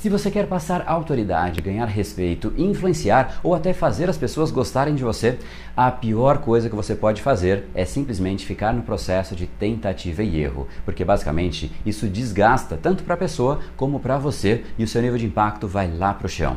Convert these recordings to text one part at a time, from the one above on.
Se você quer passar autoridade, ganhar respeito, influenciar ou até fazer as pessoas gostarem de você, a pior coisa que você pode fazer é simplesmente ficar no processo de tentativa e erro, porque basicamente isso desgasta tanto para a pessoa como para você e o seu nível de impacto vai lá para o chão.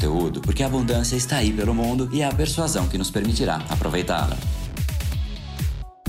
conteúdo, porque a abundância está aí pelo mundo e é a persuasão que nos permitirá aproveitá-la.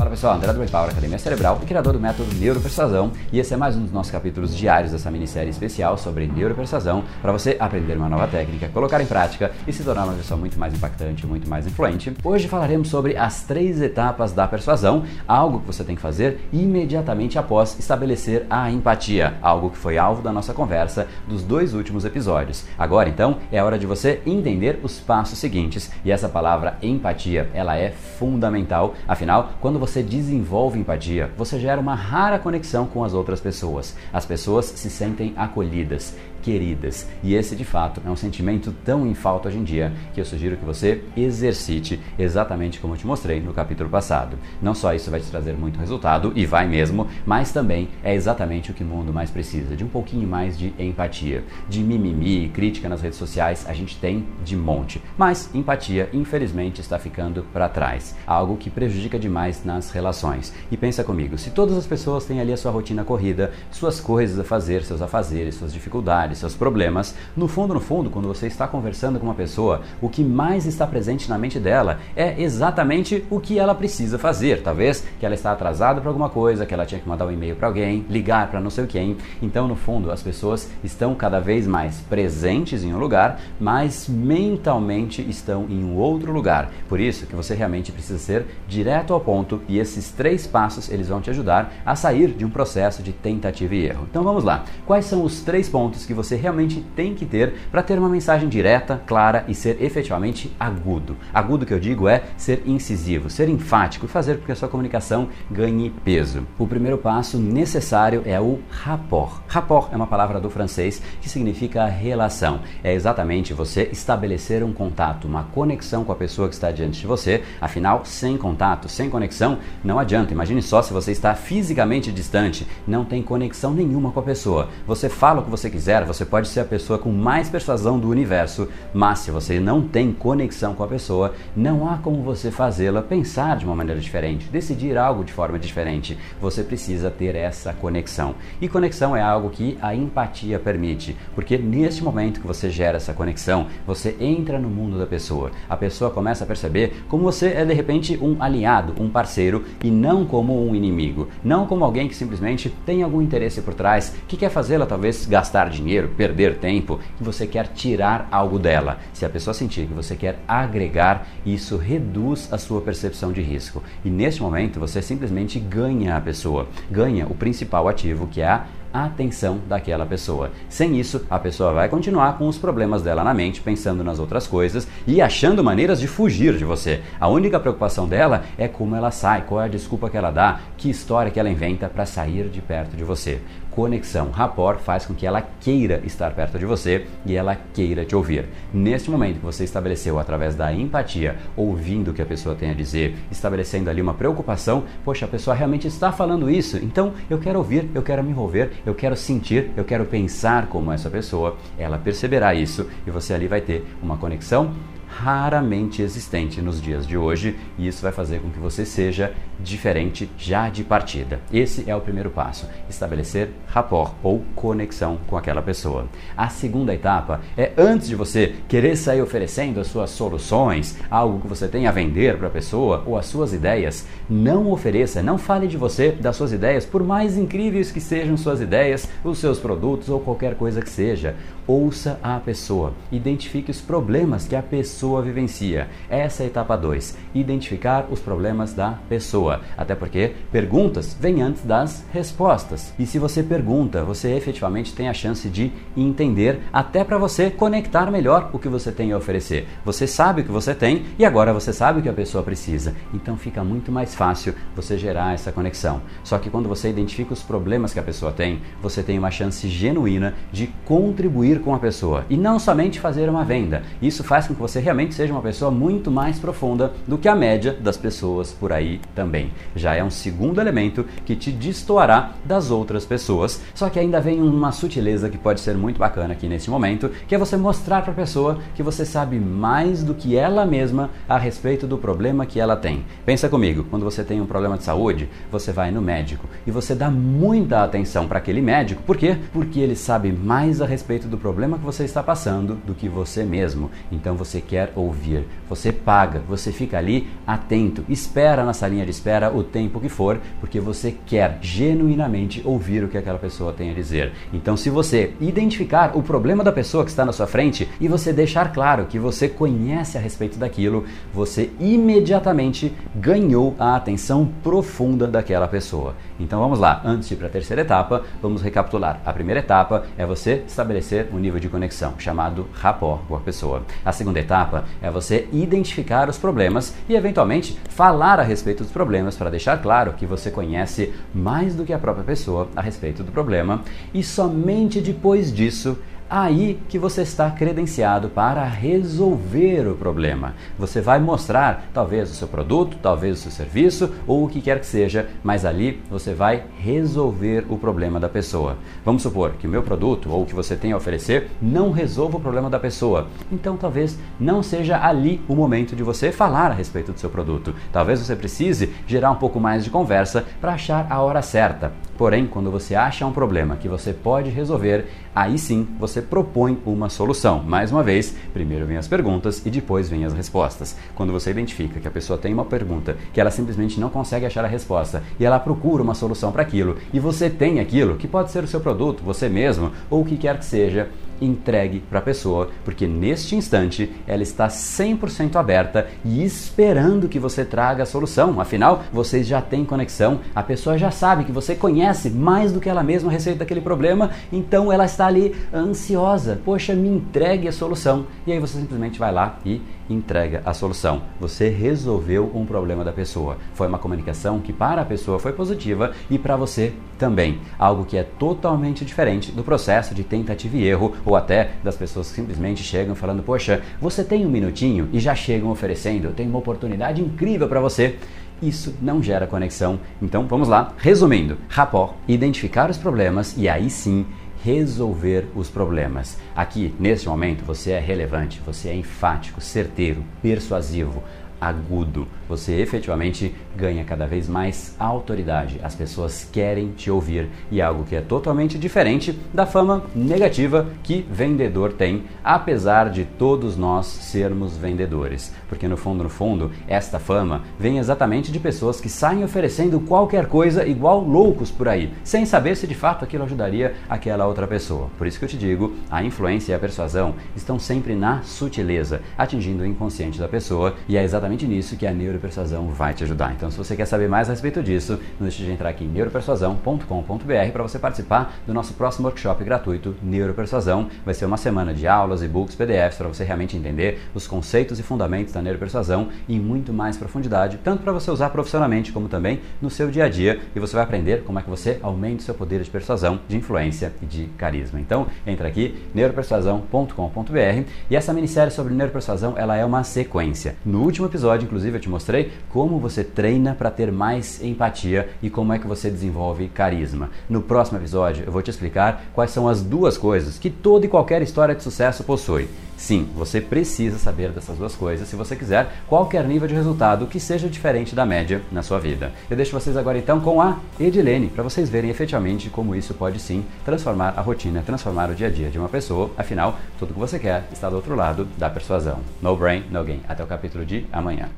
Fala pessoal, André do Brain Power Academia Cerebral e criador do método Neuropersuasão e esse é mais um dos nossos capítulos diários dessa minissérie especial sobre neuropersuasão para você aprender uma nova técnica, colocar em prática e se tornar uma pessoa muito mais impactante, muito mais influente. Hoje falaremos sobre as três etapas da persuasão, algo que você tem que fazer imediatamente após estabelecer a empatia, algo que foi alvo da nossa conversa dos dois últimos episódios. Agora então é hora de você entender os passos seguintes e essa palavra empatia, ela é fundamental, afinal, quando você você desenvolve empatia, você gera uma rara conexão com as outras pessoas. As pessoas se sentem acolhidas queridas. E esse, de fato, é um sentimento tão em falta hoje em dia que eu sugiro que você exercite exatamente como eu te mostrei no capítulo passado. Não só isso vai te trazer muito resultado, e vai mesmo, mas também é exatamente o que o mundo mais precisa: de um pouquinho mais de empatia. De mimimi, crítica nas redes sociais, a gente tem de monte. Mas empatia, infelizmente, está ficando para trás. Algo que prejudica demais nas relações. E pensa comigo: se todas as pessoas têm ali a sua rotina corrida, suas coisas a fazer, seus afazeres, suas dificuldades, seus problemas, no fundo, no fundo, quando você está conversando com uma pessoa, o que mais está presente na mente dela é exatamente o que ela precisa fazer. Talvez que ela está atrasada para alguma coisa, que ela tinha que mandar um e-mail para alguém, ligar para não sei quem. Então, no fundo, as pessoas estão cada vez mais presentes em um lugar, mas mentalmente estão em um outro lugar. Por isso que você realmente precisa ser direto ao ponto e esses três passos eles vão te ajudar a sair de um processo de tentativa e erro. Então vamos lá. Quais são os três pontos que você você realmente tem que ter para ter uma mensagem direta, clara e ser efetivamente agudo. Agudo que eu digo é ser incisivo, ser enfático e fazer com que a sua comunicação ganhe peso. O primeiro passo necessário é o rapport. Rapport é uma palavra do francês que significa relação. É exatamente você estabelecer um contato, uma conexão com a pessoa que está diante de você. Afinal, sem contato, sem conexão, não adianta. Imagine só se você está fisicamente distante, não tem conexão nenhuma com a pessoa. Você fala o que você quiser, você pode ser a pessoa com mais persuasão do universo, mas se você não tem conexão com a pessoa, não há como você fazê-la pensar de uma maneira diferente, decidir algo de forma diferente. Você precisa ter essa conexão. E conexão é algo que a empatia permite, porque neste momento que você gera essa conexão, você entra no mundo da pessoa. A pessoa começa a perceber como você é de repente um aliado, um parceiro e não como um inimigo, não como alguém que simplesmente tem algum interesse por trás, que quer fazê-la talvez gastar dinheiro perder tempo, que você quer tirar algo dela. Se a pessoa sentir que você quer agregar, isso reduz a sua percepção de risco. E neste momento você simplesmente ganha a pessoa, ganha o principal ativo que é a atenção daquela pessoa. Sem isso, a pessoa vai continuar com os problemas dela na mente, pensando nas outras coisas e achando maneiras de fugir de você. A única preocupação dela é como ela sai, qual é a desculpa que ela dá, que história que ela inventa para sair de perto de você conexão. Rapport faz com que ela queira estar perto de você e ela queira te ouvir. Neste momento que você estabeleceu através da empatia, ouvindo o que a pessoa tem a dizer, estabelecendo ali uma preocupação, poxa, a pessoa realmente está falando isso, então eu quero ouvir, eu quero me envolver, eu quero sentir, eu quero pensar como essa pessoa, ela perceberá isso e você ali vai ter uma conexão raramente existente nos dias de hoje e isso vai fazer com que você seja diferente já de partida. Esse é o primeiro passo: estabelecer rapport ou conexão com aquela pessoa. A segunda etapa é antes de você querer sair oferecendo as suas soluções, algo que você tem a vender para a pessoa ou as suas ideias, não ofereça, não fale de você, das suas ideias, por mais incríveis que sejam suas ideias, os seus produtos ou qualquer coisa que seja. Ouça a pessoa, identifique os problemas que a pessoa vivencia. Essa é a etapa 2, identificar os problemas da pessoa. Até porque perguntas vêm antes das respostas. E se você pergunta, você efetivamente tem a chance de entender, até para você conectar melhor o que você tem a oferecer. Você sabe o que você tem e agora você sabe o que a pessoa precisa. Então fica muito mais fácil você gerar essa conexão. Só que quando você identifica os problemas que a pessoa tem, você tem uma chance genuína de contribuir com a pessoa e não somente fazer uma venda. Isso faz com que você realmente seja uma pessoa muito mais profunda do que a média das pessoas por aí também. Já é um segundo elemento que te destoará das outras pessoas. Só que ainda vem uma sutileza que pode ser muito bacana aqui nesse momento, que é você mostrar para a pessoa que você sabe mais do que ela mesma a respeito do problema que ela tem. Pensa comigo, quando você tem um problema de saúde, você vai no médico e você dá muita atenção para aquele médico. Por quê? Porque ele sabe mais a respeito do problema que você está passando do que você mesmo. Então você quer ouvir, você paga, você fica ali atento, espera na salinha de espera o tempo que for, porque você quer genuinamente ouvir o que aquela pessoa tem a dizer. Então, se você identificar o problema da pessoa que está na sua frente e você deixar claro que você conhece a respeito daquilo, você imediatamente ganhou a atenção profunda daquela pessoa. Então vamos lá, antes de ir para a terceira etapa, vamos recapitular. A primeira etapa é você estabelecer um nível de conexão, chamado rapport com a pessoa. A segunda etapa é você identificar os problemas e, eventualmente, falar a respeito dos problemas para deixar claro que você conhece mais do que a própria pessoa a respeito do problema. E somente depois disso aí que você está credenciado para resolver o problema. Você vai mostrar talvez o seu produto, talvez o seu serviço ou o que quer que seja, mas ali você vai resolver o problema da pessoa. Vamos supor que o meu produto ou o que você tem a oferecer não resolva o problema da pessoa. Então talvez não seja ali o momento de você falar a respeito do seu produto. Talvez você precise gerar um pouco mais de conversa para achar a hora certa. Porém, quando você acha um problema que você pode resolver, aí sim você propõe uma solução. Mais uma vez, primeiro vem as perguntas e depois vem as respostas. Quando você identifica que a pessoa tem uma pergunta que ela simplesmente não consegue achar a resposta e ela procura uma solução para aquilo e você tem aquilo, que pode ser o seu produto, você mesmo ou o que quer que seja, entregue para a pessoa, porque neste instante ela está 100% aberta e esperando que você traga a solução. Afinal, vocês já têm conexão, a pessoa já sabe que você conhece mais do que ela mesma a respeito daquele problema, então ela está ali ansiosa. Poxa, me entregue a solução. E aí você simplesmente vai lá e entrega a solução. Você resolveu um problema da pessoa. Foi uma comunicação que para a pessoa foi positiva e para você também. Algo que é totalmente diferente do processo de tentativa e erro ou até das pessoas que simplesmente chegam falando: Poxa, você tem um minutinho e já chegam oferecendo, tenho uma oportunidade incrível para você isso não gera conexão. Então vamos lá, resumindo: rapport, identificar os problemas e aí sim resolver os problemas. Aqui, neste momento, você é relevante, você é enfático, certeiro, persuasivo, agudo. Você efetivamente ganha cada vez mais autoridade. As pessoas querem te ouvir e é algo que é totalmente diferente da fama negativa que vendedor tem, apesar de todos nós sermos vendedores. Porque no fundo, no fundo, esta fama vem exatamente de pessoas que saem oferecendo qualquer coisa igual loucos por aí, sem saber se de fato aquilo ajudaria aquela outra pessoa. Por isso que eu te digo, a influência e a persuasão estão sempre na sutileza, atingindo o inconsciente da pessoa e é exatamente nisso que a neuropersuasão vai te ajudar. Então, se você quer saber mais a respeito disso, não deixe de entrar aqui em neuropersuasão.com.br para você participar do nosso próximo workshop gratuito Neuropersuasão. Vai ser uma semana de aulas, e-books, PDFs para você realmente entender os conceitos e fundamentos da neuropersuasão em muito mais profundidade, tanto para você usar profissionalmente como também no seu dia a dia. E você vai aprender como é que você aumenta o seu poder de persuasão, de influência e de carisma. Então, entra aqui neuropersuasão.com.br e essa minissérie sobre neuropersuasão ela é uma sequência. No último episódio, inclusive, eu te mostrei como você você treina para ter mais empatia e como é que você desenvolve carisma. No próximo episódio eu vou te explicar quais são as duas coisas que toda e qualquer história de sucesso possui. Sim, você precisa saber dessas duas coisas se você quiser qualquer nível de resultado que seja diferente da média na sua vida. Eu deixo vocês agora então com a Edilene, para vocês verem efetivamente como isso pode sim transformar a rotina, transformar o dia a dia de uma pessoa. Afinal, tudo que você quer está do outro lado da persuasão. No brain, no gain. Até o capítulo de amanhã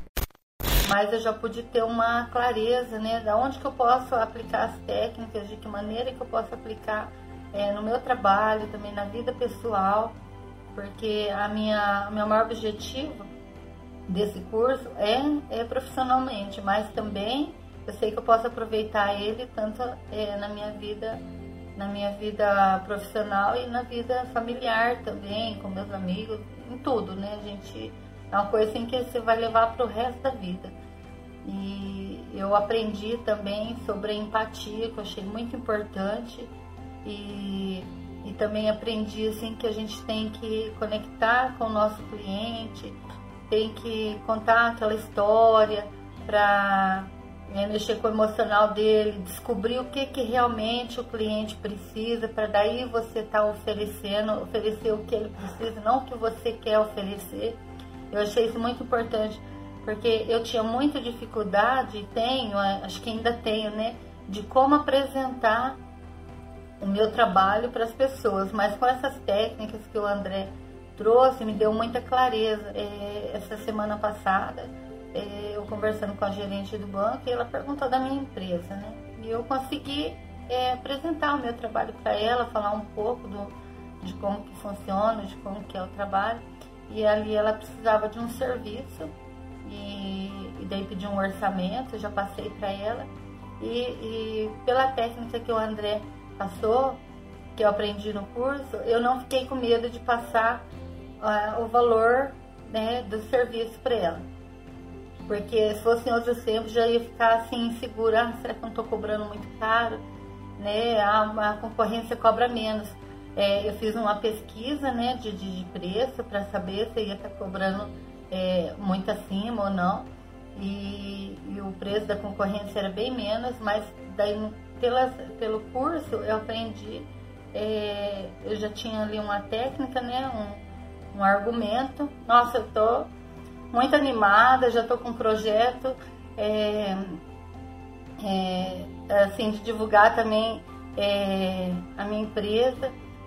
mas eu já pude ter uma clareza, né, da onde que eu posso aplicar as técnicas, de que maneira que eu posso aplicar é, no meu trabalho, também na vida pessoal, porque a minha meu maior objetivo desse curso é, é profissionalmente, mas também eu sei que eu posso aproveitar ele tanto é, na minha vida na minha vida profissional e na vida familiar também, com meus amigos, em tudo, né? A gente é uma coisa assim que você vai levar para o resto da vida. E eu aprendi também sobre a empatia, que eu achei muito importante. E, e também aprendi assim que a gente tem que conectar com o nosso cliente, tem que contar aquela história para é, mexer com o emocional dele, descobrir o que, que realmente o cliente precisa, para daí você estar tá oferecendo, oferecer o que ele precisa, não o que você quer oferecer. Eu achei isso muito importante, porque eu tinha muita dificuldade, e tenho, é, acho que ainda tenho, né, de como apresentar o meu trabalho para as pessoas, mas com essas técnicas que o André trouxe, me deu muita clareza. É, essa semana passada, é, eu conversando com a gerente do banco, e ela perguntou da minha empresa, né? E eu consegui é, apresentar o meu trabalho para ela, falar um pouco do, de como que funciona, de como que é o trabalho. E ali ela precisava de um serviço e, e daí pedi um orçamento, eu já passei para ela. E, e, pela técnica que o André passou, que eu aprendi no curso, eu não fiquei com medo de passar uh, o valor né, do serviço para ela. Porque se fosse em outros tempos já ia ficar assim insegura, ah, será que eu não estou cobrando muito caro? Né? A, a concorrência cobra menos. É, eu fiz uma pesquisa né, de, de preço para saber se ia estar tá cobrando é, muito acima ou não. E, e, o preço da concorrência era bem menos, mas daí pelas, pelo curso eu aprendi, é, eu já tinha ali uma técnica, né, um, um argumento. Nossa, eu tô muito animada, já estou com um projeto é, é, assim, de divulgar também é, a minha empresa